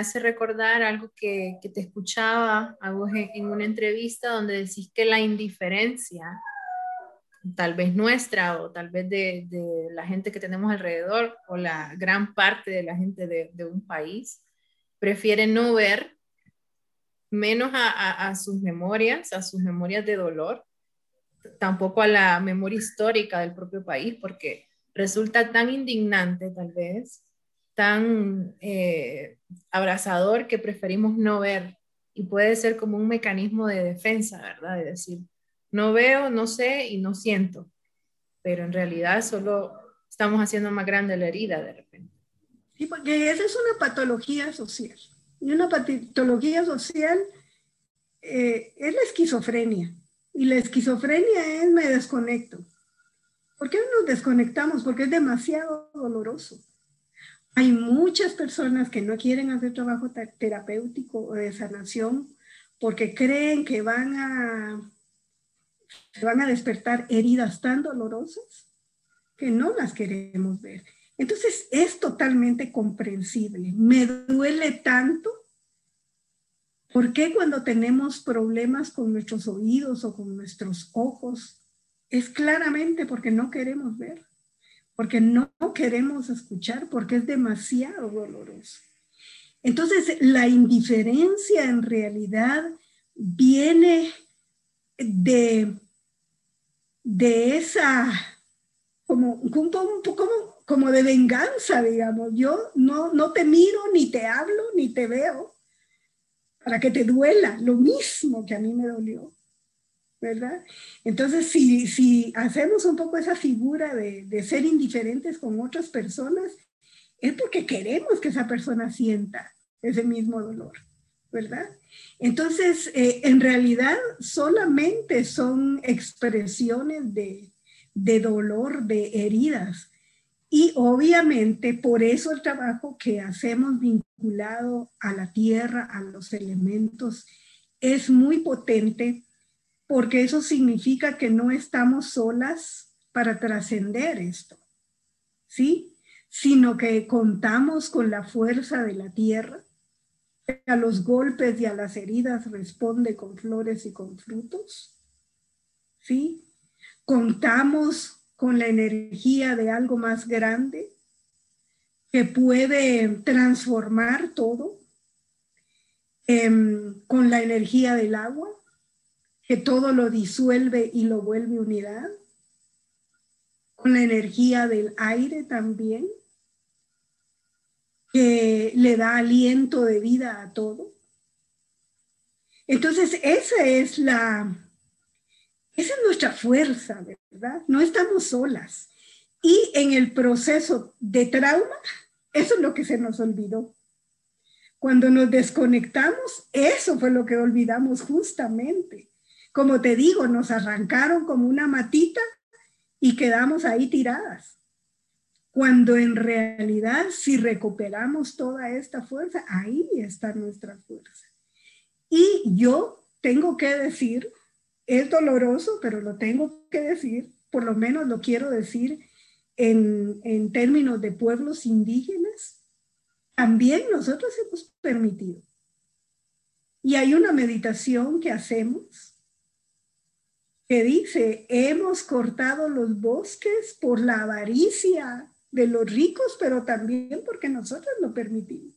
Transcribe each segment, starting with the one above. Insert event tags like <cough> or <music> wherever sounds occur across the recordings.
hace recordar algo que, te escuchaba a vos en, una entrevista donde decís que la indiferencia, tal vez nuestra o tal vez de, la gente que tenemos alrededor o la gran parte de la gente de, un país, prefiere no ver menos a, sus memorias, a sus memorias de dolor, tampoco a la memoria histórica del propio país, porque resulta tan indignante tal vez tan eh, abrazador que preferimos no ver y puede ser como un mecanismo de defensa, ¿verdad? De decir, no veo, no sé y no siento, pero en realidad solo estamos haciendo más grande la herida de repente. Sí, porque esa es una patología social. Y una patología social eh, es la esquizofrenia. Y la esquizofrenia es me desconecto. ¿Por qué nos desconectamos? Porque es demasiado doloroso. Hay muchas personas que no quieren hacer trabajo terapéutico o de sanación porque creen que van a, van a despertar heridas tan dolorosas que no las queremos ver. Entonces es totalmente comprensible. Me duele tanto. ¿Por qué cuando tenemos problemas con nuestros oídos o con nuestros ojos? Es claramente porque no queremos ver porque no queremos escuchar, porque es demasiado doloroso. Entonces, la indiferencia en realidad viene de, de esa, como, como, como de venganza, digamos. Yo no, no te miro, ni te hablo, ni te veo, para que te duela lo mismo que a mí me dolió. ¿Verdad? Entonces, si, si hacemos un poco esa figura de, de, ser indiferentes con otras personas, es porque queremos que esa persona sienta ese mismo dolor, ¿verdad? Entonces, eh, en realidad solamente son expresiones de, de dolor, de heridas. Y obviamente por eso el trabajo que hacemos vinculado a la tierra, a los elementos, es muy potente porque eso significa que no estamos solas para trascender esto, ¿sí? Sino que contamos con la fuerza de la tierra, que a los golpes y a las heridas responde con flores y con frutos, ¿sí? Contamos con la energía de algo más grande que puede transformar todo, em, con la energía del agua que todo lo disuelve y lo vuelve unidad, con la energía del aire también, que le da aliento de vida a todo. Entonces, esa es la, esa es nuestra fuerza, ¿verdad? No estamos solas. Y en el proceso de trauma, eso es lo que se nos olvidó. Cuando nos desconectamos, eso fue lo que olvidamos justamente. Como te digo, nos arrancaron como una matita y quedamos ahí tiradas. Cuando en realidad, si recuperamos toda esta fuerza, ahí está nuestra fuerza. Y yo tengo que decir, es doloroso, pero lo tengo que decir, por lo menos lo quiero decir en, en términos de pueblos indígenas, también nosotros hemos permitido. Y hay una meditación que hacemos que dice, hemos cortado los bosques por la avaricia de los ricos, pero también porque nosotros lo permitimos.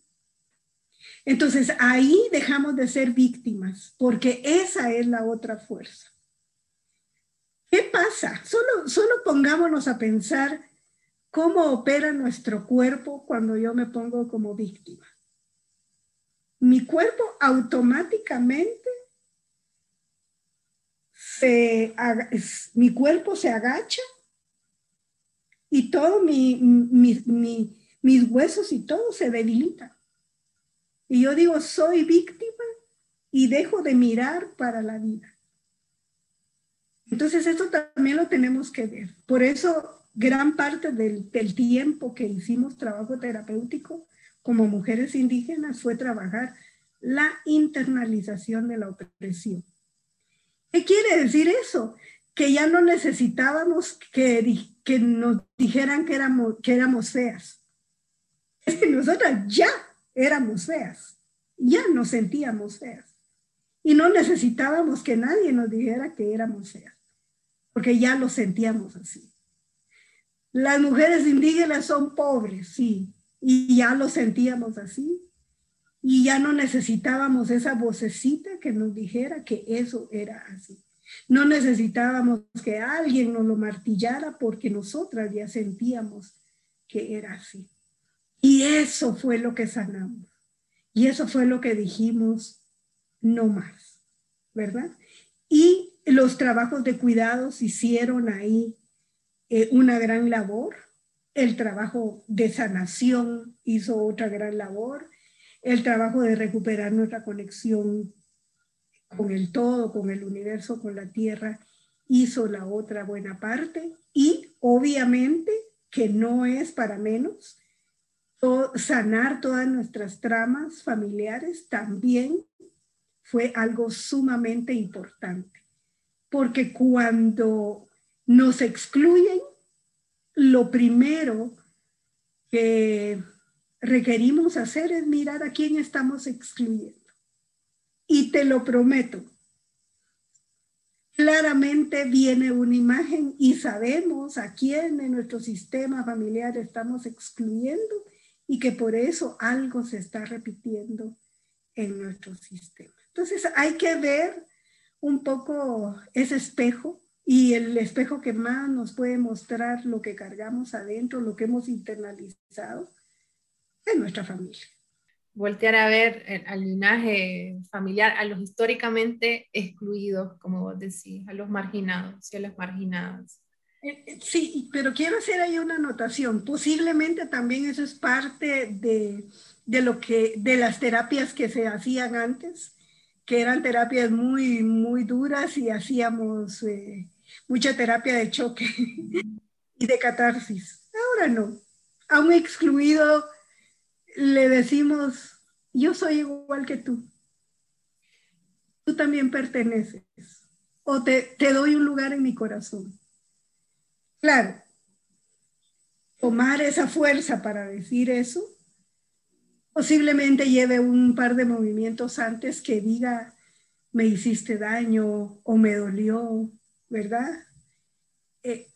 Entonces ahí dejamos de ser víctimas, porque esa es la otra fuerza. ¿Qué pasa? Solo, solo pongámonos a pensar cómo opera nuestro cuerpo cuando yo me pongo como víctima. Mi cuerpo automáticamente mi cuerpo se agacha y todo mi, mis huesos y todo se debilita. Y yo digo, soy víctima y dejo de mirar para la vida. Entonces, esto también lo tenemos que ver. Por eso, gran parte del tiempo que hicimos trabajo terapéutico como mujeres indígenas fue trabajar la internalización de la opresión. ¿Qué quiere decir eso? Que ya no necesitábamos que, nos dijeran que éramos, que éramos feas. Es que nosotras ya éramos feas, ya nos sentíamos feas. Y no necesitábamos que nadie nos dijera que éramos feas, porque ya lo sentíamos así. Las mujeres indígenas son pobres, sí, y ya lo sentíamos así. Y ya no necesitábamos esa vocecita que nos dijera que eso era así. No necesitábamos que alguien nos lo martillara porque nosotras ya sentíamos que era así. Y eso fue lo que sanamos. Y eso fue lo que dijimos, no más, ¿verdad? Y los trabajos de cuidados hicieron ahí eh, una gran labor. El trabajo de sanación hizo otra gran labor. El trabajo de recuperar nuestra conexión con el todo, con el universo, con la tierra, hizo la otra buena parte. Y obviamente que no es para menos, sanar todas nuestras tramas familiares también fue algo sumamente importante, porque cuando nos excluyen, lo primero que requerimos hacer es mirar a quién estamos excluyendo. Y te lo prometo, claramente viene una imagen y sabemos a quién en nuestro sistema familiar estamos excluyendo y que por eso algo se está repitiendo en nuestro sistema. Entonces hay que ver un poco ese espejo y el espejo que más nos puede mostrar lo que cargamos adentro, lo que hemos internalizado en nuestra familia. Voltear a ver al linaje familiar, a los históricamente excluidos, como vos decís, a los marginados y a las marginadas. Eh, eh, sí, pero quiero hacer ahí una anotación. Posiblemente también eso es parte de, de, lo que, de las terapias que se hacían antes, que eran terapias muy, muy duras y hacíamos eh, mucha terapia de choque <laughs> y de catarsis. Ahora no. A un excluido le decimos, yo soy igual que tú. Tú también perteneces. O te, te doy un lugar en mi corazón Claro, tomar esa fuerza para decir eso, posiblemente lleve un par de movimientos antes que diga, me hiciste daño o me dolió, ¿verdad? Eh,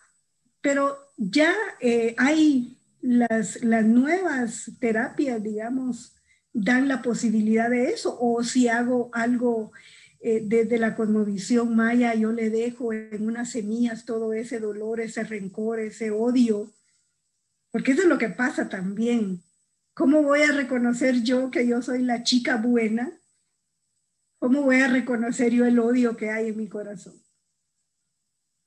pero ya eh, hay las, las nuevas terapias, digamos, dan la posibilidad de eso, o si hago algo eh, desde la cosmovisión maya yo le dejo en unas semillas todo ese dolor, ese rencor, ese odio, porque eso es lo que pasa también. ¿Cómo voy a reconocer yo que yo soy la chica buena? ¿Cómo voy a reconocer yo el odio que hay en mi corazón?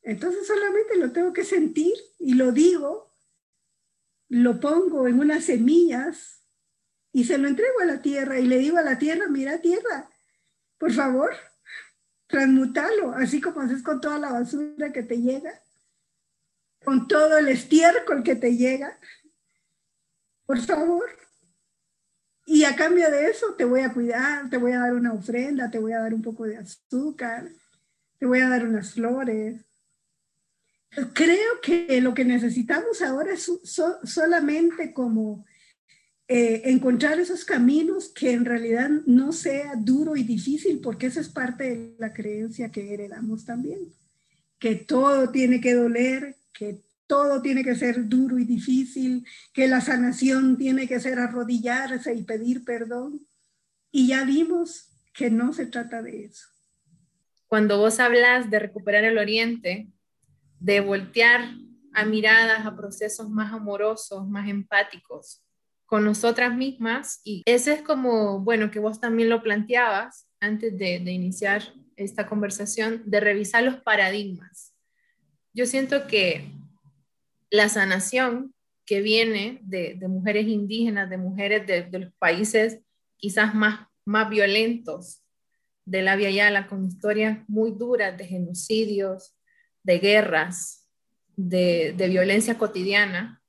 Entonces solamente lo tengo que sentir y lo digo, lo pongo en unas semillas y se lo entrego a la tierra y le digo a la tierra, mira tierra, por favor, transmutalo, así como haces con toda la basura que te llega, con todo el estiércol que te llega. Por favor. Y a cambio de eso te voy a cuidar, te voy a dar una ofrenda, te voy a dar un poco de azúcar, te voy a dar unas flores. Creo que lo que necesitamos ahora es solamente como eh, encontrar esos caminos que en realidad no sea duro y difícil, porque esa es parte de la creencia que heredamos también, que todo tiene que doler, que todo tiene que ser duro y difícil, que la sanación tiene que ser arrodillarse y pedir perdón. Y ya vimos que no se trata de eso. Cuando vos hablas de recuperar el oriente, de voltear a miradas a procesos más amorosos, más empáticos, con nosotras mismas y ese es como, bueno, que vos también lo planteabas antes de, iniciar esta conversación, de revisar los paradigmas. Yo siento que la sanación que viene de, mujeres indígenas, de mujeres de, los países quizás más, más violentos de la Via Yala, con historias muy duras de genocidios, de guerras, de, violencia cotidiana,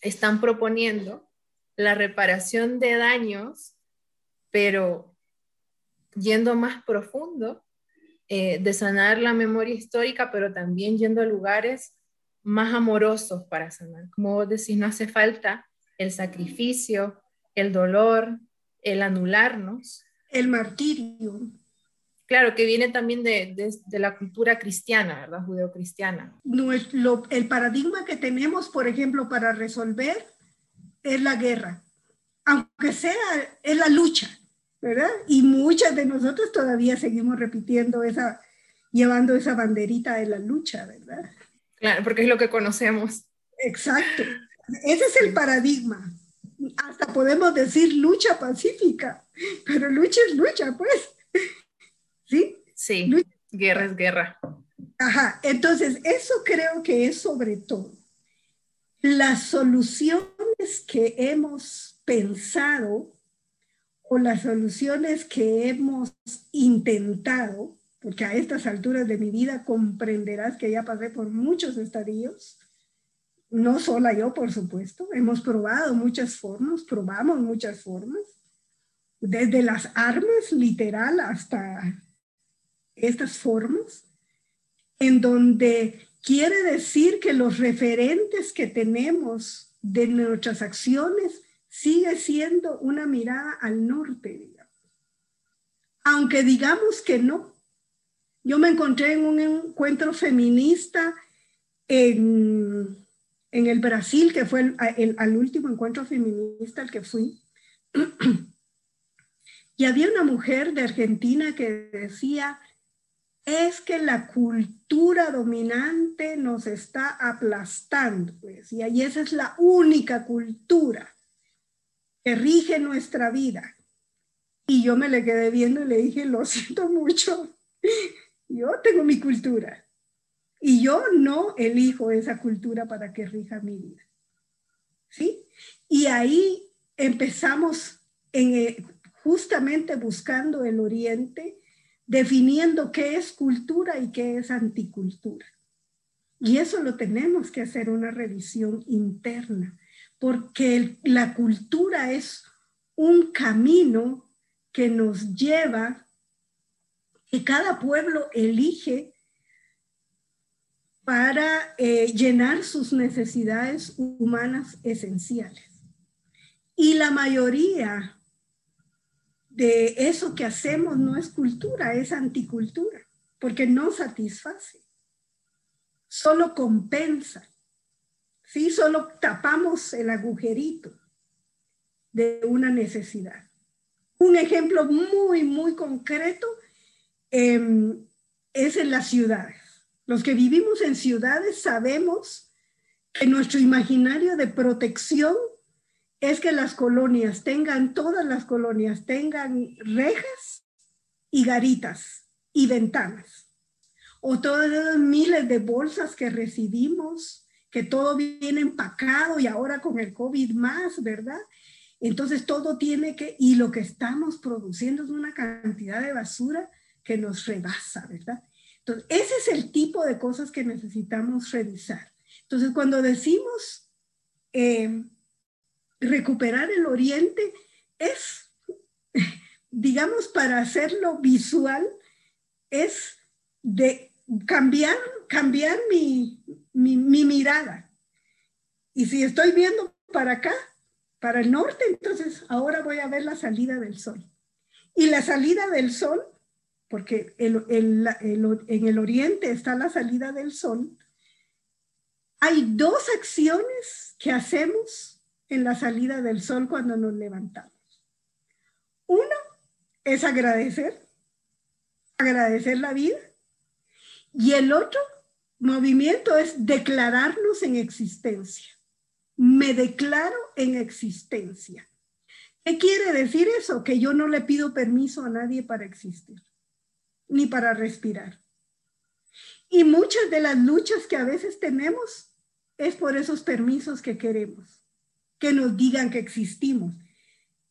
están proponiendo la reparación de daños, pero yendo más profundo, eh, de sanar la memoria histórica, pero también yendo a lugares más amorosos para sanar. Como vos decís, no hace falta el sacrificio, el dolor, el anularnos. El martirio. Claro, que viene también de, de, la cultura cristiana, ¿verdad? Judeocristiana. el paradigma que tenemos, por ejemplo, para resolver es la guerra, aunque sea, es la lucha, ¿verdad? Y muchas de nosotros todavía seguimos repitiendo esa, llevando esa banderita de la lucha, ¿verdad? Claro, porque es lo que conocemos. Exacto. Ese es el paradigma. Hasta podemos decir lucha pacífica, pero lucha es lucha, pues. ¿Sí? Sí, guerra es guerra. Ajá, entonces eso creo que es sobre todo las soluciones que hemos pensado o las soluciones que hemos intentado, porque a estas alturas de mi vida comprenderás que ya pasé por muchos estadios, no sola yo, por supuesto, hemos probado muchas formas, probamos muchas formas, desde las armas literal hasta estas formas, en donde quiere decir que los referentes que tenemos de nuestras acciones sigue siendo una mirada al norte, digamos. Aunque digamos que no. Yo me encontré en un encuentro feminista en, el Brasil, que fue el, último encuentro feminista al que fui. <clears throat> y había una mujer de Argentina que decía, es que la cultura dominante nos está aplastando, pues, y ahí esa es la única cultura que rige nuestra vida. Y yo me le quedé viendo y le dije, lo siento mucho, yo tengo mi cultura y yo no elijo esa cultura para que rija mi vida. ¿Sí? Y ahí empezamos en, eh, justamente buscando el oriente definiendo qué es cultura y qué es anticultura. Y eso lo tenemos que hacer una revisión interna, porque la cultura es un camino que nos lleva, que cada pueblo elige para eh, llenar sus necesidades humanas esenciales. Y la mayoría de eso que hacemos no es cultura, es anticultura, porque no satisface, solo compensa, ¿sí? Solo tapamos el agujerito de una necesidad. Un ejemplo muy, muy concreto em, es en las ciudades. Los que vivimos en ciudades sabemos que nuestro imaginario de protección es que las colonias tengan, todas las colonias tengan rejas y garitas y ventanas. O todas esas miles de bolsas que recibimos, que todo viene empacado y ahora con el COVID más, ¿verdad? Entonces todo tiene que, y lo que estamos produciendo es una cantidad de basura que nos rebasa, ¿verdad? Entonces, ese es el tipo de cosas que necesitamos revisar. Entonces, cuando decimos, eh, recuperar el oriente es, digamos, para hacerlo visual, es de cambiar, cambiar mi, mi, mirada. Y si estoy viendo para acá, para el norte, entonces ahora voy a ver la salida del sol. Y la salida del sol, porque en el oriente está la salida del sol, hay dos acciones que hacemos en la salida del sol cuando nos levantamos. Uno es agradecer, agradecer la vida. Y el otro movimiento es declararnos en existencia. Me declaro en existencia. ¿Qué quiere decir eso? Que yo no le pido permiso a nadie para existir, ni para respirar. Y muchas de las luchas que a veces tenemos es por esos permisos que queremos que nos digan que existimos.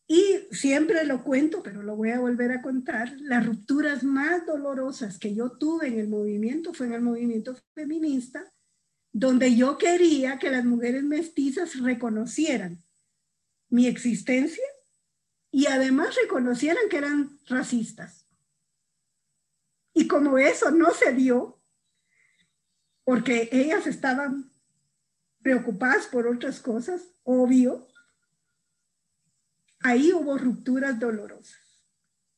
Y siempre lo cuento, pero lo voy a volver a contar, las rupturas más dolorosas que yo tuve en el movimiento fue en el movimiento feminista, donde yo quería que las mujeres mestizas reconocieran mi existencia y además reconocieran que eran racistas. Y como eso no se dio, porque ellas estaban preocupadas por otras cosas, obvio, ahí hubo rupturas dolorosas,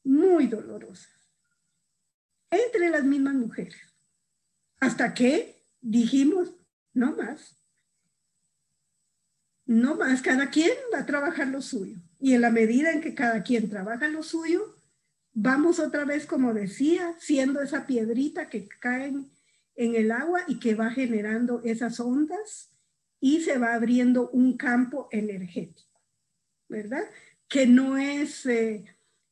muy dolorosas, entre las mismas mujeres, hasta que dijimos, no más, no más, cada quien va a trabajar lo suyo. Y en la medida en que cada quien trabaja lo suyo, vamos otra vez, como decía, siendo esa piedrita que cae en el agua y que va generando esas ondas y se va abriendo un campo energético, ¿verdad? Que no es eh,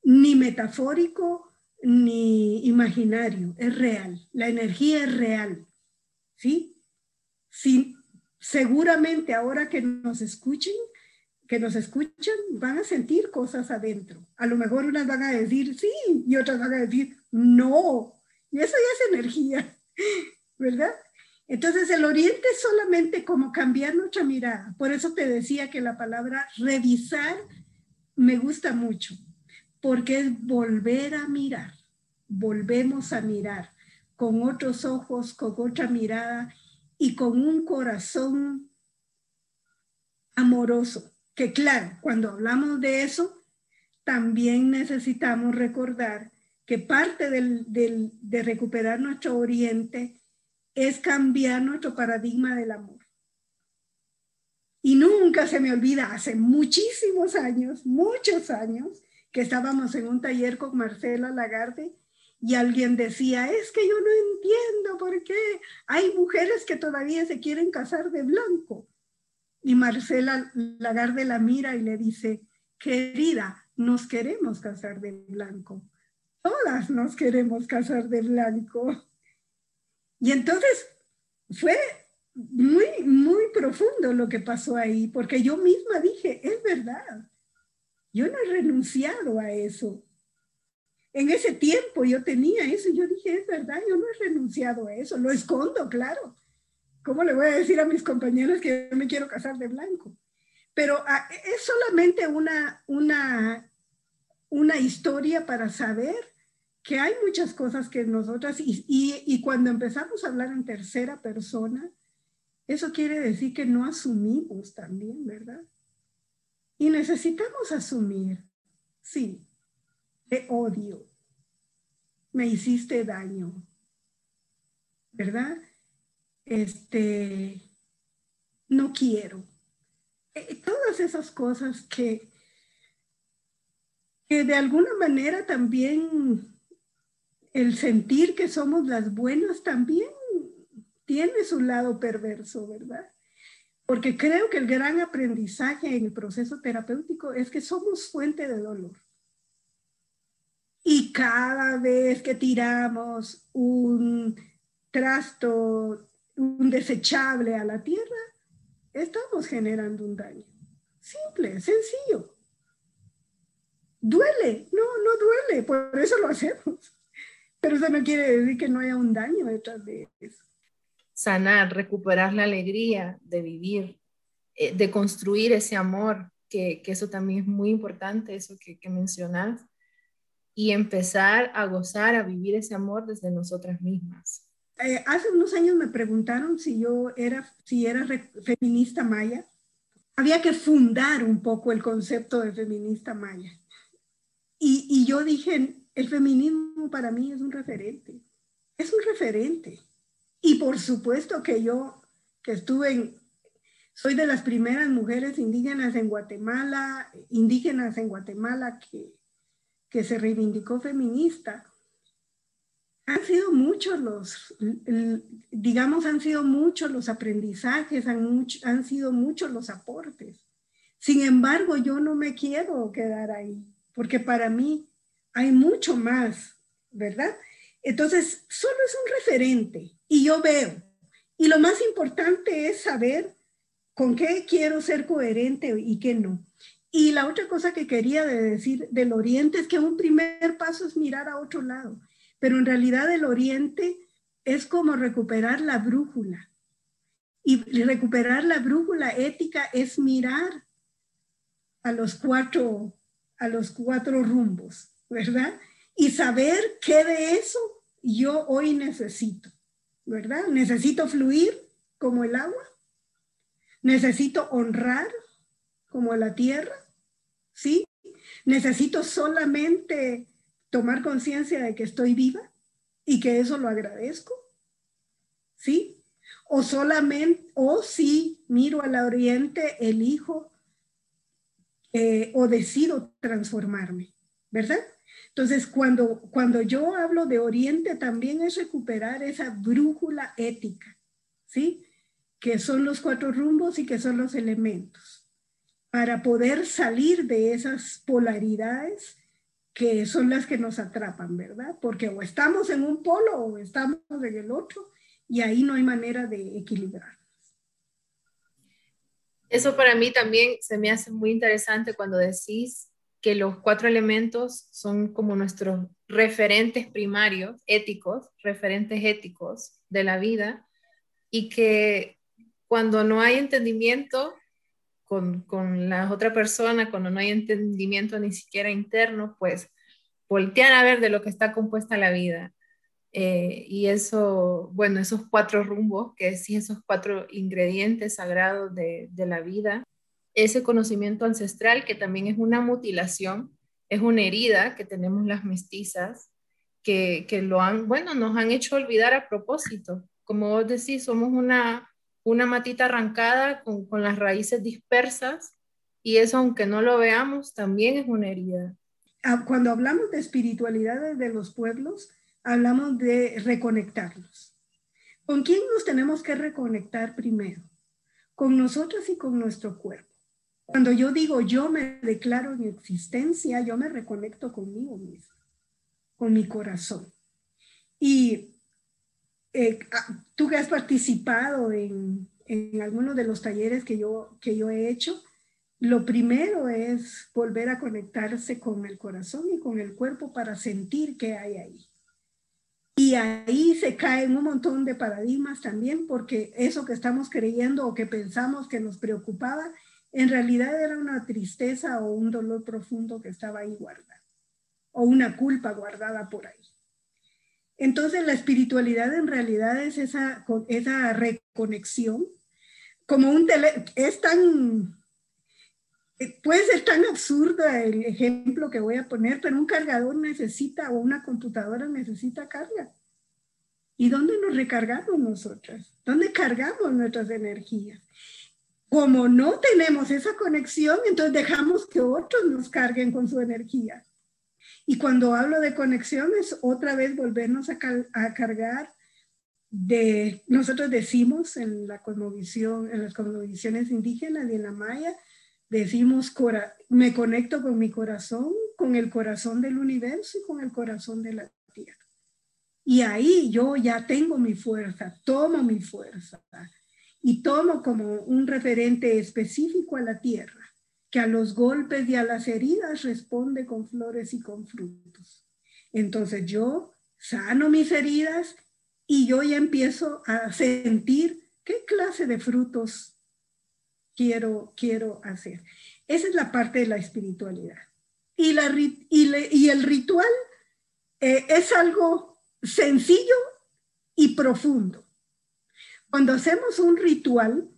ni metafórico ni imaginario, es real. La energía es real, ¿sí? sí seguramente ahora que nos escuchen, que nos escuchan, van a sentir cosas adentro. A lo mejor unas van a decir sí y otras van a decir no. Y eso ya es energía, <laughs> ¿verdad? Entonces el oriente es solamente como cambiar nuestra mirada. Por eso te decía que la palabra revisar me gusta mucho, porque es volver a mirar. Volvemos a mirar con otros ojos, con otra mirada y con un corazón amoroso. Que claro, cuando hablamos de eso, también necesitamos recordar que parte de recuperar nuestro oriente es cambiar nuestro paradigma del amor. Y nunca se me olvida, hace muchísimos años, muchos años, que estábamos en un taller con Marcela Lagarde y alguien decía, es que yo no entiendo por qué hay mujeres que todavía se quieren casar de blanco. Y Marcela Lagarde la mira y le dice, querida, nos queremos casar de blanco. Todas nos queremos casar de blanco. Y entonces fue muy, muy profundo lo que pasó ahí, porque yo misma dije, es verdad, yo no he renunciado a eso. En ese tiempo yo tenía eso y yo dije, es verdad, yo no he renunciado a eso, lo escondo, claro. ¿Cómo le voy a decir a mis compañeros que yo me quiero casar de blanco? Pero ah, es solamente una, una, una historia para saber que hay muchas cosas que nosotras, y, y, cuando empezamos a hablar en tercera persona, eso quiere decir que no asumimos también, ¿verdad? Y necesitamos asumir, sí, de odio, me hiciste daño, ¿verdad? Este, no quiero. Eh, todas esas cosas que, que de alguna manera también el sentir que somos las buenas también tiene su lado perverso, ¿verdad? Porque creo que el gran aprendizaje en el proceso terapéutico es que somos fuente de dolor. Y cada vez que tiramos un trasto, un desechable a la tierra, estamos generando un daño. Simple, sencillo. Duele, no, no duele, por eso lo hacemos. Pero eso no quiere decir que no haya un daño detrás de eso. Sanar, recuperar la alegría de vivir, eh, de construir ese amor, que, que, eso también es muy importante, eso que, que mencionas, y empezar a gozar, a vivir ese amor desde nosotras mismas. Eh, hace unos años me preguntaron si yo era, si era feminista maya. Había que fundar un poco el concepto de feminista maya. Y, y yo dije, el feminismo para mí es un referente, es un referente. Y por supuesto que yo, que estuve en, soy de las primeras mujeres indígenas en Guatemala, indígenas en Guatemala que, que se reivindicó feminista, han sido muchos los, digamos, han sido muchos los aprendizajes, han, han sido muchos los aportes. Sin embargo, yo no me quiero quedar ahí, porque para mí hay mucho más, ¿verdad? Entonces, solo es un referente y yo veo. Y lo más importante es saber con qué quiero ser coherente y qué no. Y la otra cosa que quería decir del Oriente es que un primer paso es mirar a otro lado, pero en realidad el Oriente es como recuperar la brújula. Y recuperar la brújula ética es mirar a los cuatro, a los cuatro rumbos. ¿Verdad? Y saber qué de eso yo hoy necesito, ¿verdad? Necesito fluir como el agua, necesito honrar como la tierra, ¿sí? Necesito solamente tomar conciencia de que estoy viva y que eso lo agradezco. ¿Sí? O solamente, o si miro al oriente, elijo eh, o decido transformarme, ¿verdad? Entonces, cuando, cuando yo hablo de oriente, también es recuperar esa brújula ética, ¿sí? Que son los cuatro rumbos y que son los elementos, para poder salir de esas polaridades que son las que nos atrapan, ¿verdad? Porque o estamos en un polo o estamos en el otro y ahí no hay manera de equilibrar. Eso para mí también se me hace muy interesante cuando decís que los cuatro elementos son como nuestros referentes primarios, éticos, referentes éticos de la vida, y que cuando no hay entendimiento con, con la otra persona, cuando no hay entendimiento ni siquiera interno, pues voltear a ver de lo que está compuesta la vida. Eh, y eso, bueno, esos cuatro rumbos, que sí, esos cuatro ingredientes sagrados de, de la vida, ese conocimiento ancestral que también es una mutilación, es una herida que tenemos las mestizas, que, que, lo han, bueno, nos han hecho olvidar a propósito. Como vos decís, somos una, una matita arrancada con, con las raíces dispersas y eso, aunque no lo veamos, también es una herida. Ah, cuando hablamos de espiritualidad de los pueblos, hablamos de reconectarlos. ¿Con quién nos tenemos que reconectar primero? Con nosotros y con nuestro cuerpo. Cuando yo digo yo me declaro en existencia, yo me reconecto conmigo mismo, con mi corazón. Y eh, ah, tú que has participado en, en algunos de los talleres que yo, que yo he hecho, lo primero es volver a conectarse con el corazón y con el cuerpo para sentir qué hay ahí. Y ahí se caen un montón de paradigmas también, porque eso que estamos creyendo o que pensamos que nos preocupaba en realidad era una tristeza o un dolor profundo que estaba ahí guardado, o una culpa guardada por ahí. Entonces la espiritualidad en realidad es esa, esa reconexión, como un tele, es tan, puede ser tan absurdo el ejemplo que voy a poner, pero un cargador necesita o una computadora necesita carga. ¿Y dónde nos recargamos nosotras? ¿Dónde cargamos nuestras energías? Como no tenemos esa conexión, entonces dejamos que otros nos carguen con su energía. Y cuando hablo de conexión es otra vez volvernos a, cargar de, nosotros decimos en la cosmovisión, en las cosmovisiones indígenas y en la maya, decimos, me conecto con mi corazón, con el corazón del universo y con el corazón de la tierra. Y ahí yo ya tengo mi fuerza, tomo mi fuerza y tomo como un referente específico a la tierra, que a los golpes y a las heridas responde con flores y con frutos. Entonces yo sano mis heridas y yo ya empiezo a sentir qué clase de frutos quiero, quiero hacer. Esa es la parte de la espiritualidad. Y, la, y, el ritual eh, es algo sencillo y profundo. Cuando hacemos un ritual,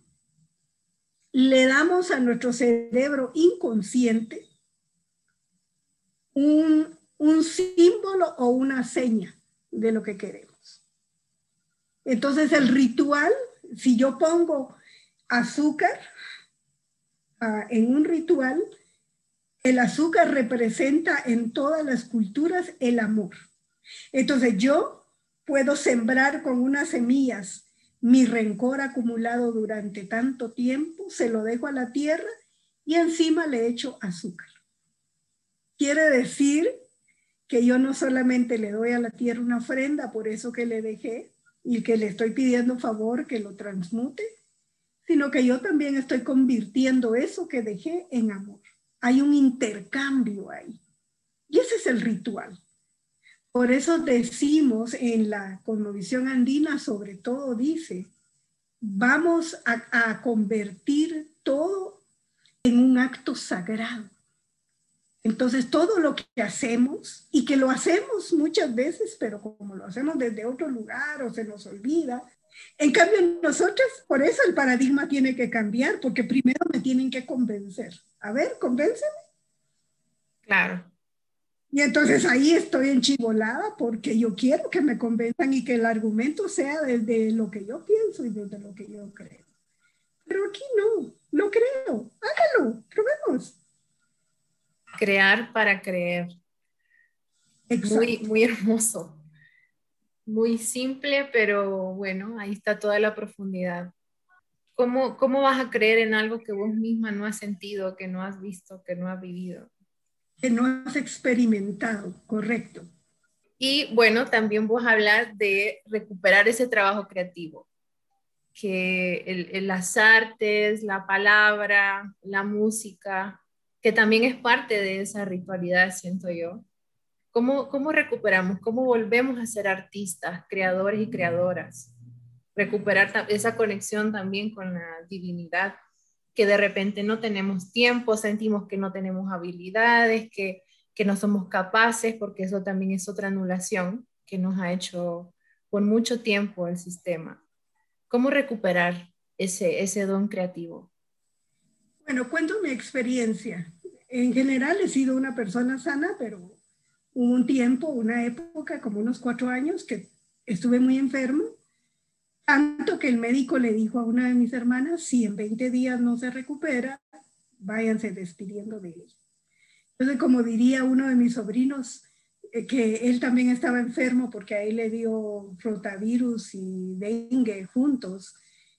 le damos a nuestro cerebro inconsciente un, símbolo o una seña de lo que queremos. Entonces el ritual, si yo pongo azúcar ah, en un ritual, el azúcar representa en todas las culturas el amor. Entonces yo puedo sembrar con unas semillas mi rencor acumulado durante tanto tiempo, se lo dejo a la tierra y encima le echo azúcar. Quiere decir que yo no solamente le doy a la tierra una ofrenda por eso que le dejé y que le estoy pidiendo favor que lo transmute, sino que yo también estoy convirtiendo eso que dejé en amor. Hay un intercambio ahí. Y ese es el ritual. Por eso decimos en la conmovisión andina, sobre todo dice, vamos a, convertir todo en un acto sagrado. Entonces, todo lo que hacemos, y que lo hacemos muchas veces, pero como lo hacemos desde otro lugar o se nos olvida, en cambio nosotros, por eso el paradigma tiene que cambiar, porque primero me tienen que convencer. A ver, convénceme. Claro. Y entonces ahí estoy enchivolada porque yo quiero que me convenzan y que el argumento sea desde lo que yo pienso y desde lo que yo creo. Pero aquí no, no creo. Hágalo, probemos. Crear para creer. Muy, muy hermoso. Muy simple, pero bueno, ahí está toda la profundidad. ¿Cómo, ¿Cómo vas a creer en algo que vos misma no has sentido, que no has visto, que no has vivido? Que no has experimentado, correcto. Y bueno, también vos hablar de recuperar ese trabajo creativo, que las artes, la palabra, la música, que también es parte de esa ritualidad, siento yo. ¿Cómo, cómo recuperamos? ¿Cómo volvemos a ser artistas, creadores y creadoras? recuperar esa conexión también con la divinidad, que de repente no tenemos tiempo, sentimos que no tenemos habilidades, que, que no somos capaces, porque eso también es otra anulación que nos ha hecho por mucho tiempo el sistema. ¿Cómo recuperar ese, ese don creativo? Bueno, cuento mi experiencia. En general he sido una persona sana, pero hubo un tiempo, una época, como unos cuatro años, que estuve muy enfermo tanto que el médico le dijo a una de mis hermanas, si en 20 días no se recupera, váyanse despidiendo de ella. Entonces, como diría uno de mis sobrinos, eh, que él también estaba enfermo porque a él le dio rotavirus y dengue juntos.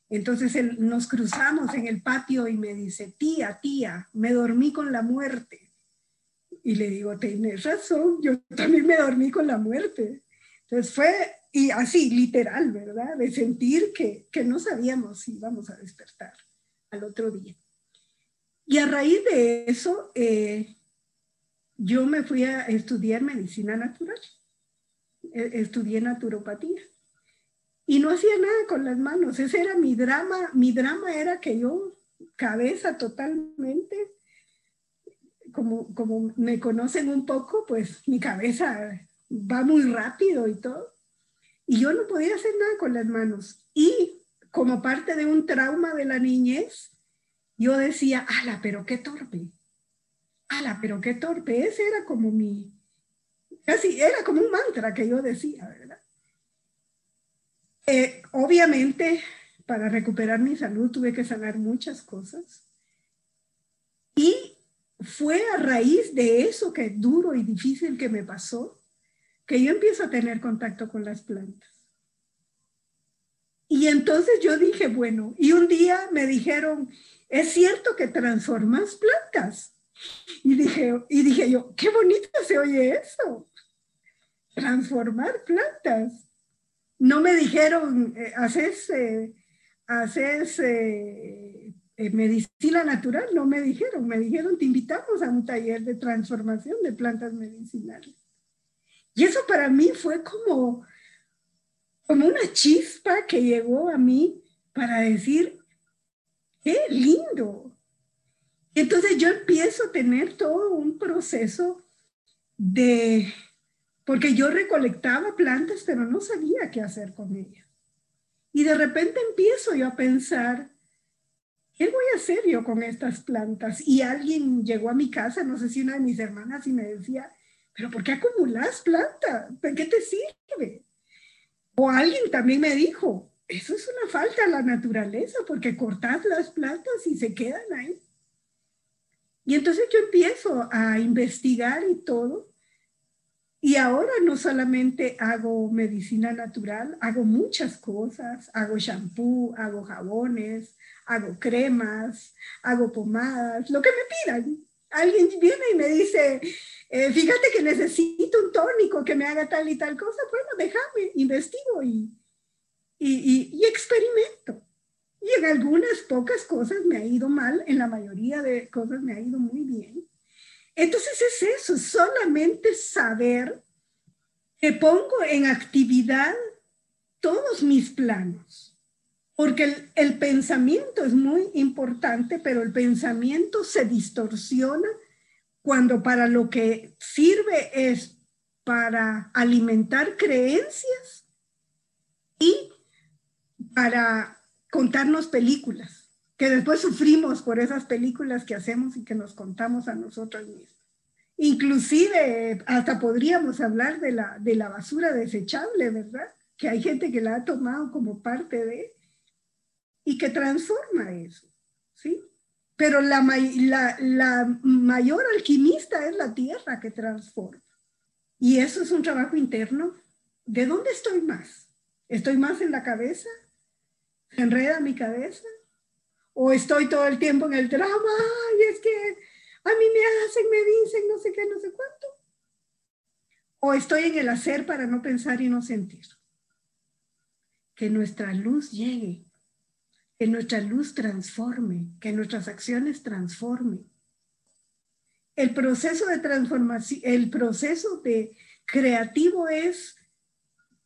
Entonces él, nos cruzamos en el patio y me dice, tía, tía, me dormí con la muerte. Y le digo, tienes razón, yo también me dormí con la muerte. Entonces fue y así, literal, ¿verdad? De sentir que, que no sabíamos si íbamos a despertar al otro día. Y a raíz de eso, eh, yo me fui a estudiar medicina natural. E, estudié naturopatía. Y no hacía nada con las manos. Ese era mi drama. Mi drama era que yo, cabeza totalmente, como, como me conocen un poco, pues mi cabeza va muy rápido y todo. Y yo no podía hacer nada con las manos. Y como parte de un trauma de la niñez, yo decía, ala, pero qué torpe. Ala, pero qué torpe. Ese era como mi, casi era como un mantra que yo decía, ¿verdad? Eh, obviamente, para recuperar mi salud tuve que sanar muchas cosas. Y fue a raíz de eso que duro y difícil que me pasó, que yo empiezo a tener contacto con las plantas. Y entonces yo dije, bueno, y un día me dijeron, es cierto que transformas plantas. Y dije, y dije yo, qué bonito se oye eso, transformar plantas. No me dijeron, eh, haces, eh, haces eh, medicina natural, no me dijeron, me dijeron, te invitamos a un taller de transformación de plantas medicinales. Y eso para mí fue como, como una chispa que llegó a mí para decir, qué lindo. entonces yo empiezo a tener todo un proceso de, porque yo recolectaba plantas, pero no sabía qué hacer con ellas. Y de repente empiezo yo a pensar, ¿qué voy a hacer yo con estas plantas? Y alguien llegó a mi casa, no sé si una de mis hermanas, y me decía, pero ¿por qué acumulas planta? ¿De qué te sirve? O alguien también me dijo, eso es una falta a la naturaleza porque cortas las plantas y se quedan ahí. Y entonces yo empiezo a investigar y todo. Y ahora no solamente hago medicina natural, hago muchas cosas. Hago shampoo, hago jabones, hago cremas, hago pomadas, lo que me pidan. Alguien viene y me dice, eh, fíjate que necesito un tónico que me haga tal y tal cosa, bueno, déjame, investigo y, y, y, experimento. Y en algunas pocas cosas me ha ido mal, en la mayoría de cosas me ha ido muy bien. Entonces es eso, solamente saber que pongo en actividad todos mis planos. Porque el, el, pensamiento es muy importante, pero el pensamiento se distorsiona cuando para lo que sirve es para alimentar creencias y para contarnos películas, que después sufrimos por esas películas que hacemos y que nos contamos a nosotros mismos. Inclusive, hasta podríamos hablar de la, de la basura desechable, ¿verdad? Que hay gente que la ha tomado como parte de, y que transforma eso, ¿sí? Pero la, mayor alquimista es la tierra que transforma. Y eso es un trabajo interno. ¿De dónde estoy más? ¿Estoy más en la cabeza? ¿Se enreda mi cabeza? ¿O estoy todo el tiempo en el drama? Y es que a mí me hacen, me dicen, no sé qué, no sé cuánto. ¿O estoy en el hacer para no pensar y no sentir? Que nuestra luz llegue, que nuestra luz transforme, que nuestras acciones transformen. El proceso de transformación, el proceso de creativo es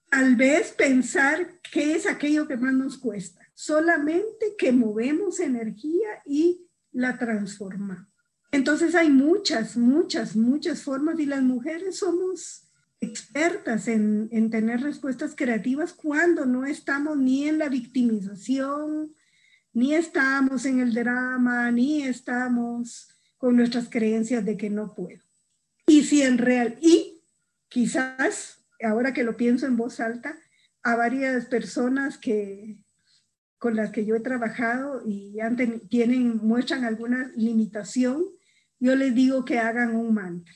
tal vez pensar qué es aquello que más nos cuesta. Solamente que movemos energía y la transformamos. Entonces hay muchas, muchas, muchas formas y las mujeres somos expertas en, en, tener respuestas creativas cuando no estamos ni en la victimización, ni estamos en el drama, ni estamos con nuestras creencias de que no puedo. Y si en real, y quizás, ahora que lo pienso en voz alta, a varias personas que con las que yo he trabajado y tienen, muestran alguna limitación, yo les digo que hagan un mantra.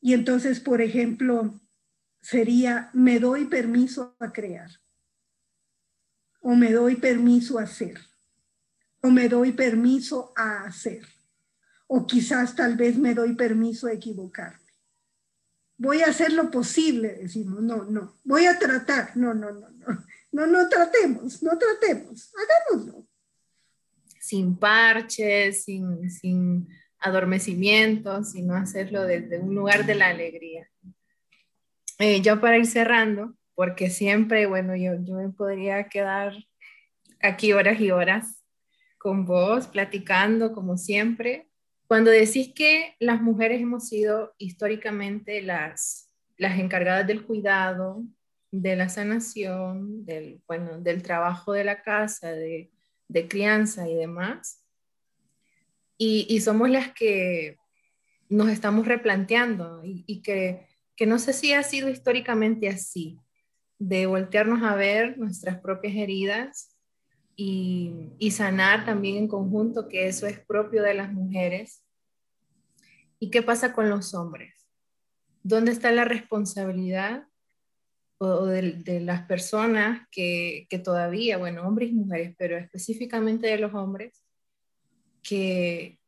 Y entonces, por ejemplo, sería, me doy permiso a crear, o me doy permiso a hacer, o me doy permiso a hacer, o quizás tal vez me doy permiso a equivocarme. Voy a hacer lo posible, decimos, no, no, voy a tratar, no, no, no, no, no, no tratemos, no tratemos, hagámoslo. Sin parches, sin, sin adormecimiento, sino hacerlo desde un lugar de la alegría. Eh, yo para ir cerrando, porque siempre, bueno, yo, yo me podría quedar aquí horas y horas con vos, platicando como siempre. Cuando decís que las mujeres hemos sido históricamente las, las encargadas del cuidado, de la sanación, del, bueno, del trabajo de la casa, de, de crianza y demás, y, somos las que nos estamos replanteando y, que, que, no sé si ha sido históricamente así, de voltearnos a ver nuestras propias heridas y, y sanar también en conjunto, que eso es propio de las mujeres. ¿Y qué pasa con los hombres? ¿Dónde está la responsabilidad o de, de, las personas que, que, todavía, bueno, hombres y mujeres, pero específicamente de los hombres, que,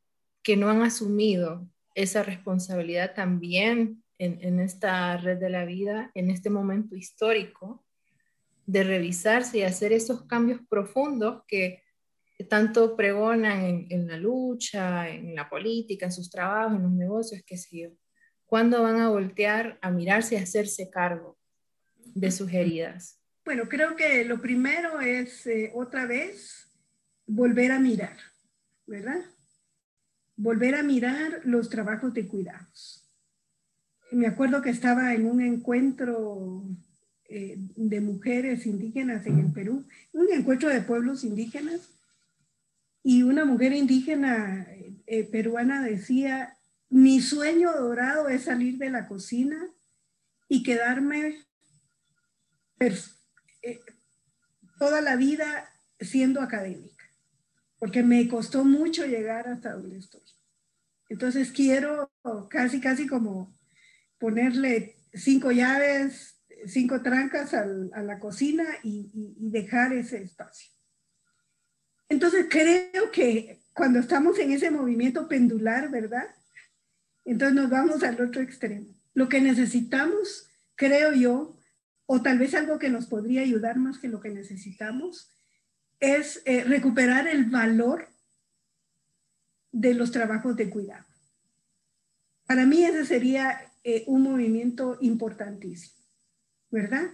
que no han asumido esa responsabilidad también en, en, esta red de la vida, en este momento histórico, de revisarse y hacer esos cambios profundos que tanto pregonan en, en, la lucha, en la política, en sus trabajos, en los negocios, qué sé yo. ¿Cuándo van a voltear a mirarse y hacerse cargo de sus heridas? Bueno, creo que lo primero es eh, otra vez volver a mirar, ¿verdad? Volver a mirar los trabajos de cuidados. Me acuerdo que estaba en un encuentro eh, de mujeres indígenas en el Perú, un encuentro de pueblos indígenas, y una mujer indígena eh, peruana decía, mi sueño dorado es salir de la cocina y quedarme eh, toda la vida siendo académica, porque me costó mucho llegar hasta donde estoy. Entonces quiero casi, casi como ponerle cinco llaves, cinco trancas a la cocina y, y dejar ese espacio. Entonces creo que cuando estamos en ese movimiento pendular, ¿verdad? Entonces nos vamos al otro extremo. Lo que necesitamos, creo yo, o tal vez algo que nos podría ayudar más que lo que necesitamos, es eh, recuperar el valor de los trabajos de cuidado. Para mí ese sería eh, un movimiento importantísimo, ¿verdad?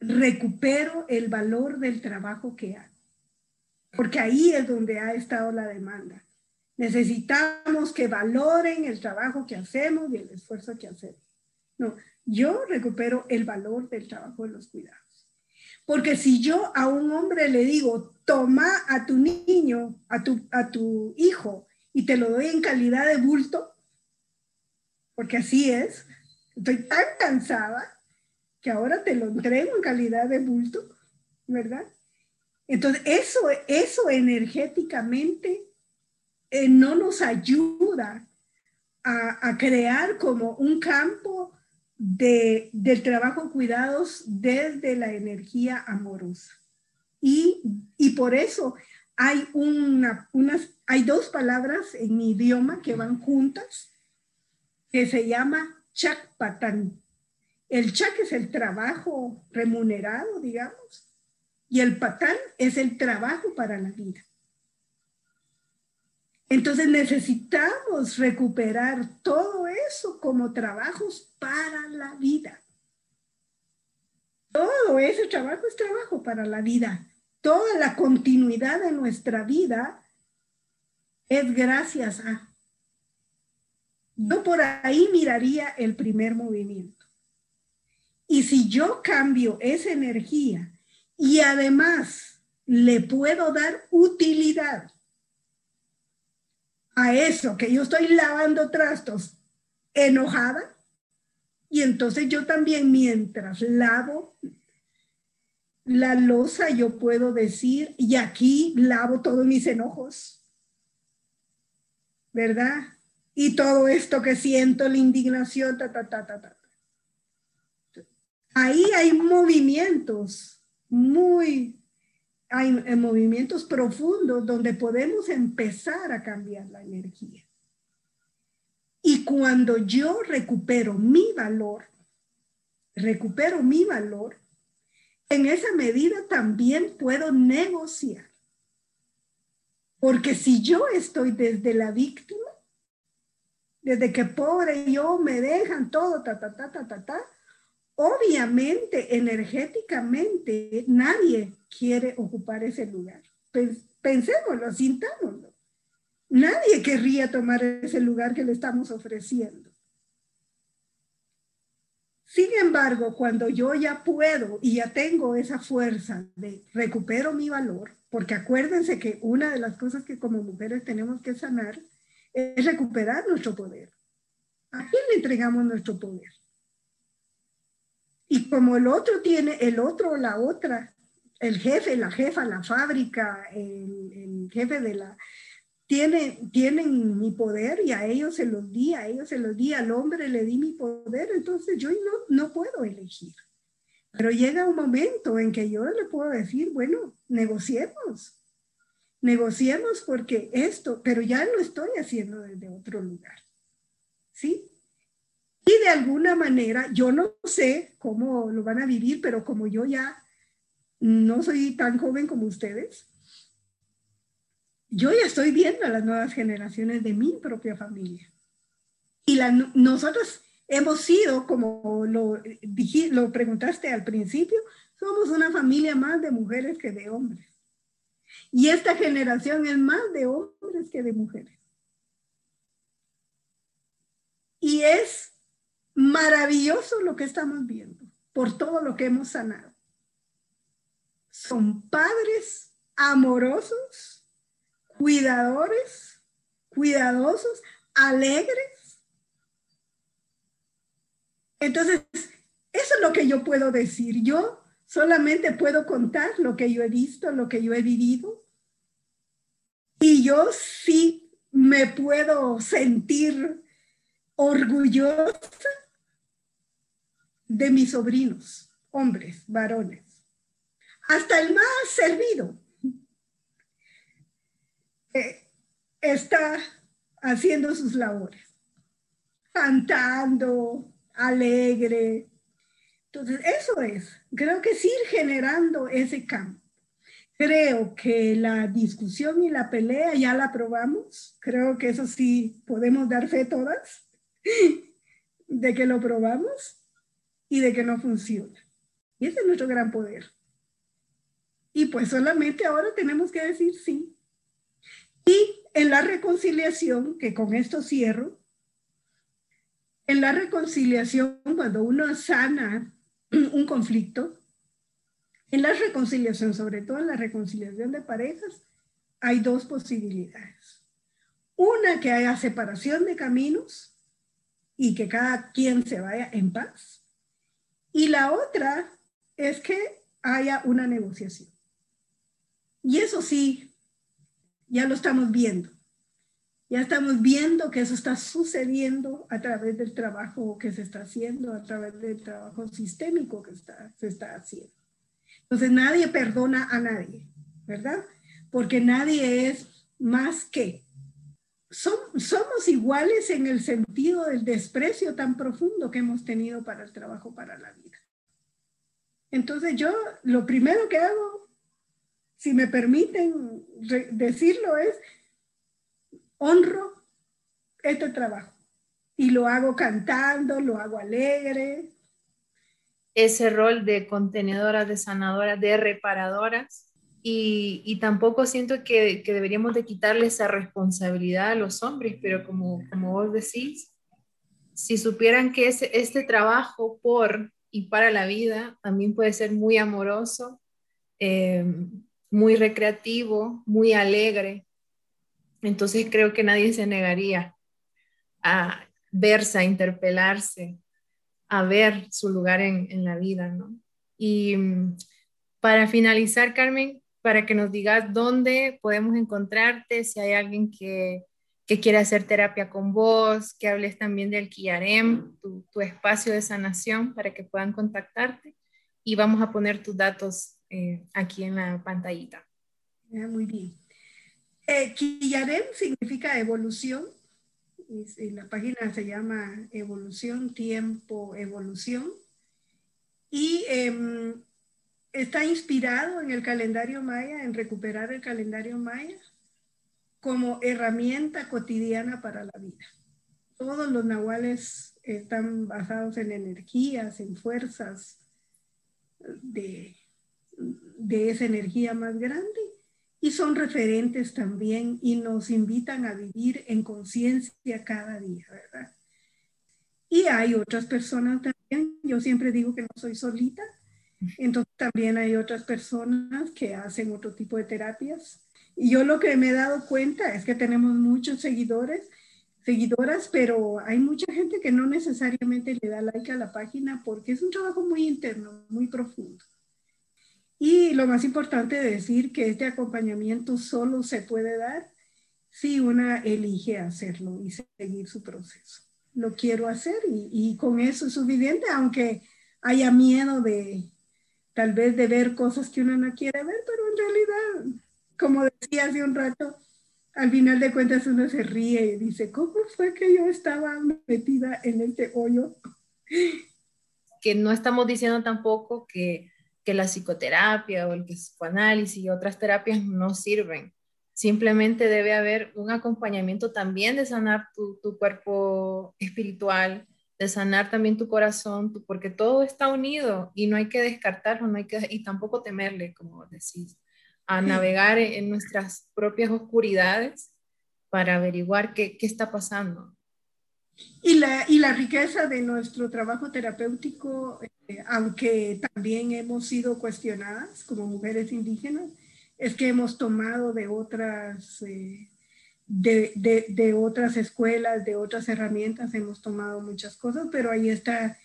Recupero el valor del trabajo que hago, porque ahí es donde ha estado la demanda. Necesitamos que valoren el trabajo que hacemos y el esfuerzo que hacemos. No, yo recupero el valor del trabajo de los cuidados. Porque si yo a un hombre le digo, toma a tu niño, a tu, a tu hijo, y te lo doy en calidad de bulto, porque así es. Estoy tan cansada que ahora te lo entrego en calidad de bulto, ¿verdad? Entonces, eso, eso energéticamente eh, no nos ayuda a, crear como un campo de, del trabajo cuidados desde la energía amorosa. Y, y por eso hay, una, unas, hay dos palabras en mi idioma que van juntas, que se llama chakpatan. El chak es el trabajo remunerado, digamos, y el patán es el trabajo para la vida. Entonces necesitamos recuperar todo eso como trabajos para la vida. Todo ese trabajo es trabajo para la vida. Toda la continuidad de nuestra vida es gracias a. Yo por ahí miraría el primer movimiento. Y si yo cambio esa energía y además le puedo dar utilidad a eso que yo estoy lavando trastos enojada, y entonces yo también mientras lavo la losa, yo puedo decir, y aquí lavo todos mis enojos, ¿verdad? Y todo esto que siento, la indignación, ta, ta, ta, ta, ta. Ahí hay movimientos muy hay movimientos profundos donde podemos empezar a cambiar la energía. Y cuando yo recupero mi valor, recupero mi valor, en esa medida también puedo negociar. Porque si yo estoy desde la víctima, desde que pobre yo me dejan todo, ta, ta, ta, ta, ta, ta, obviamente energéticamente nadie quiere ocupar ese lugar. Pensémoslo, sintámoslo. Nadie querría tomar ese lugar que le estamos ofreciendo. Sin embargo, cuando yo ya puedo y ya tengo esa fuerza de recupero mi valor, porque acuérdense que una de las cosas que como mujeres tenemos que sanar es recuperar nuestro poder. ¿A quién le entregamos nuestro poder? Y como el otro tiene, el otro, la otra, el jefe, la jefa, la fábrica, el, jefe de la, tiene, tienen mi poder y a ellos se los di, a ellos se los di, al hombre le di mi poder, entonces yo no, no puedo elegir. Pero llega un momento en que yo le puedo decir, bueno, negociemos, negociemos porque esto, pero ya lo estoy haciendo desde otro lugar. ¿Sí? Y de alguna manera, yo no sé cómo lo van a vivir, pero como yo ya no soy tan joven como ustedes, yo ya estoy viendo a las nuevas generaciones de mi propia familia. Y nosotros hemos sido, como lo, lo preguntaste al principio, somos una familia más de mujeres que de hombres. Y esta generación es más de hombres que de mujeres. Y es maravilloso lo que estamos viendo por todo lo que hemos sanado. Son padres amorosos, cuidadores, cuidadosos, alegres. Entonces, eso es lo que yo puedo decir. Yo solamente puedo contar lo que yo he visto, lo que yo he vivido. Y yo sí me puedo sentir orgullosa de mis sobrinos, hombres, varones, hasta el más servido, está haciendo sus labores, cantando, alegre. Entonces, eso es, creo que es ir generando ese campo. Creo que la discusión y la pelea ya la probamos. Creo que eso sí podemos dar fe todas <laughs> de que lo probamos y de que no funciona. Y ese es nuestro gran poder. Y pues solamente ahora tenemos que decir sí. Y en la reconciliación, que con esto cierro, en la reconciliación, cuando uno sana <clears throat> un conflicto, en la reconciliación, sobre todo en la reconciliación de parejas, hay dos posibilidades. Una que haya separación de caminos y que cada quien se vaya en paz. Y la otra es que haya una negociación. Y eso sí, ya lo estamos viendo. Ya estamos viendo que eso está sucediendo a través del trabajo que se está haciendo, a través del trabajo sistémico que está, se está haciendo. Entonces nadie perdona a nadie, ¿verdad? Porque nadie es más que. somos iguales en el sentido del desprecio tan profundo que hemos tenido para el trabajo, para la vida. Entonces yo lo primero que hago, si me permiten decirlo, es honro este trabajo y lo hago cantando, lo hago alegre. Ese rol de contenedora, de sanadora, de reparadoras. Y, tampoco siento que, deberíamos de quitarle esa responsabilidad a los hombres, pero como, como vos decís, si supieran que ese, este trabajo por y para la vida también puede ser muy amoroso, eh, muy recreativo, muy alegre, entonces creo que nadie se negaría a verse, a interpelarse, a ver su lugar en, la vida, ¿no? Y mm, para finalizar, Carmen, para que nos digas dónde podemos encontrarte, si hay alguien que, que quiere hacer terapia con vos, que hables también del Kiarem, tu, tu, espacio de sanación, para que puedan contactarte. Y vamos a poner tus datos eh, aquí en la pantallita. muy bien. Eh, significa evolución. Y, la página se llama Evolución, Tiempo, Evolución. Y em, está inspirado en el calendario maya, en recuperar el calendario maya como herramienta cotidiana para la vida. Todos los nahuales están basados en energías, en fuerzas de, de esa energía más grande y son referentes también y nos invitan a vivir en conciencia cada día, ¿verdad? Y hay otras personas también, yo siempre digo que no soy solita, entonces también hay otras personas que hacen otro tipo de terapias. Y yo lo que me he dado cuenta es que tenemos muchos seguidores, seguidoras, pero hay mucha gente que no necesariamente le da like a la página porque es un trabajo muy interno, muy profundo. Y lo más importante de decir que este acompañamiento solo se puede dar si una elige hacerlo y seguir su proceso. Lo quiero hacer y, y con eso es suficiente, aunque haya miedo de tal vez de ver cosas que uno no quiere ver, pero en realidad, como decía hace un rato, al final de cuentas uno se ríe y dice, ¿cómo fue que yo estaba metida en este hoyo? Que no estamos diciendo tampoco que que la psicoterapia o el psicoanálisis y otras terapias no sirven. Simplemente debe haber un acompañamiento también de sanar tu, tu cuerpo espiritual, de sanar también tu corazón, porque todo está unido y no hay que descartarlo, no hay que, y tampoco temerle, como decís, a navegar en nuestras propias oscuridades para averiguar qué, qué está pasando. Y la, y la riqueza de nuestro trabajo terapéutico aunque también hemos sido cuestionadas como mujeres indígenas, es que hemos tomado de otras, eh, de, otras escuelas, de otras herramientas, hemos tomado muchas cosas, pero ahí está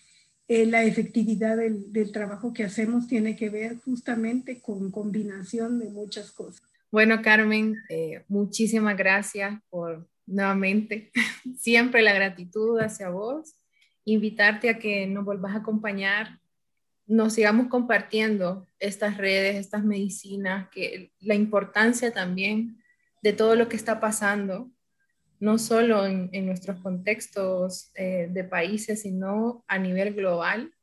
eh, la efectividad del, trabajo que hacemos, tiene que ver justamente con combinación de muchas cosas. Bueno, Carmen, eh, muchísimas gracias por nuevamente, <laughs> siempre la gratitud hacia vos invitarte a que nos vuelvas a acompañar, nos sigamos compartiendo estas redes, estas medicinas, que la importancia también de todo lo que está pasando, no solo en, nuestros contextos eh, de países, sino a nivel global,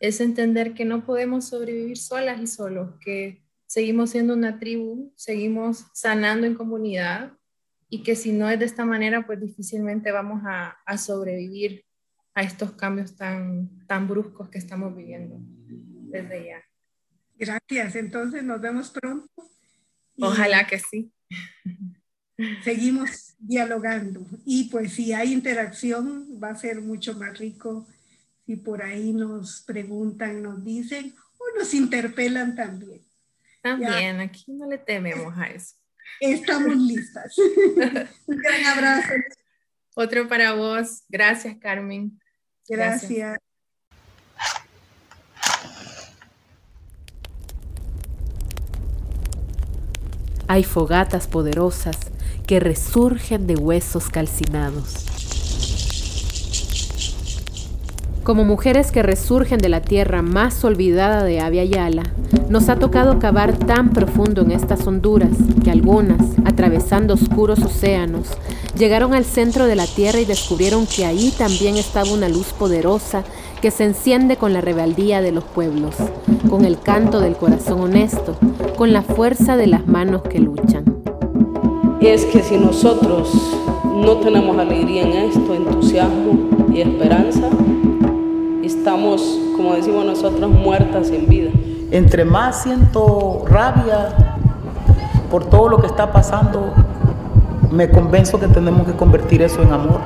es entender que no podemos sobrevivir solas y solos, que seguimos siendo una tribu, seguimos sanando en comunidad y que si no es de esta manera, pues difícilmente vamos a sobrevivir a estos cambios tan, tan bruscos que estamos viviendo desde ya. Gracias, entonces nos vemos pronto. Ojalá que sí. Seguimos dialogando y pues si hay interacción va a ser mucho más rico si por ahí nos preguntan, nos dicen o nos interpelan también. También, aquí no le tememos a eso. Estamos listas. <laughs> Un gran abrazo. Otro para vos. Gracias, Carmen. Gracias. Hay fogatas poderosas que resurgen de huesos calcinados. Como mujeres que resurgen de la tierra más olvidada de Avia Yala, nos ha tocado cavar tan profundo en estas honduras que algunas, atravesando oscuros océanos, llegaron al centro de la tierra y descubrieron que ahí también estaba una luz poderosa que se enciende con la rebeldía de los pueblos, con el canto del corazón honesto, con la fuerza de las manos que luchan. Es que si nosotros no tenemos alegría en esto, entusiasmo y esperanza, estamos, como decimos nosotros, muertas en vida. Entre más siento rabia por todo lo que está pasando, me convenzo que tenemos que convertir eso en amor.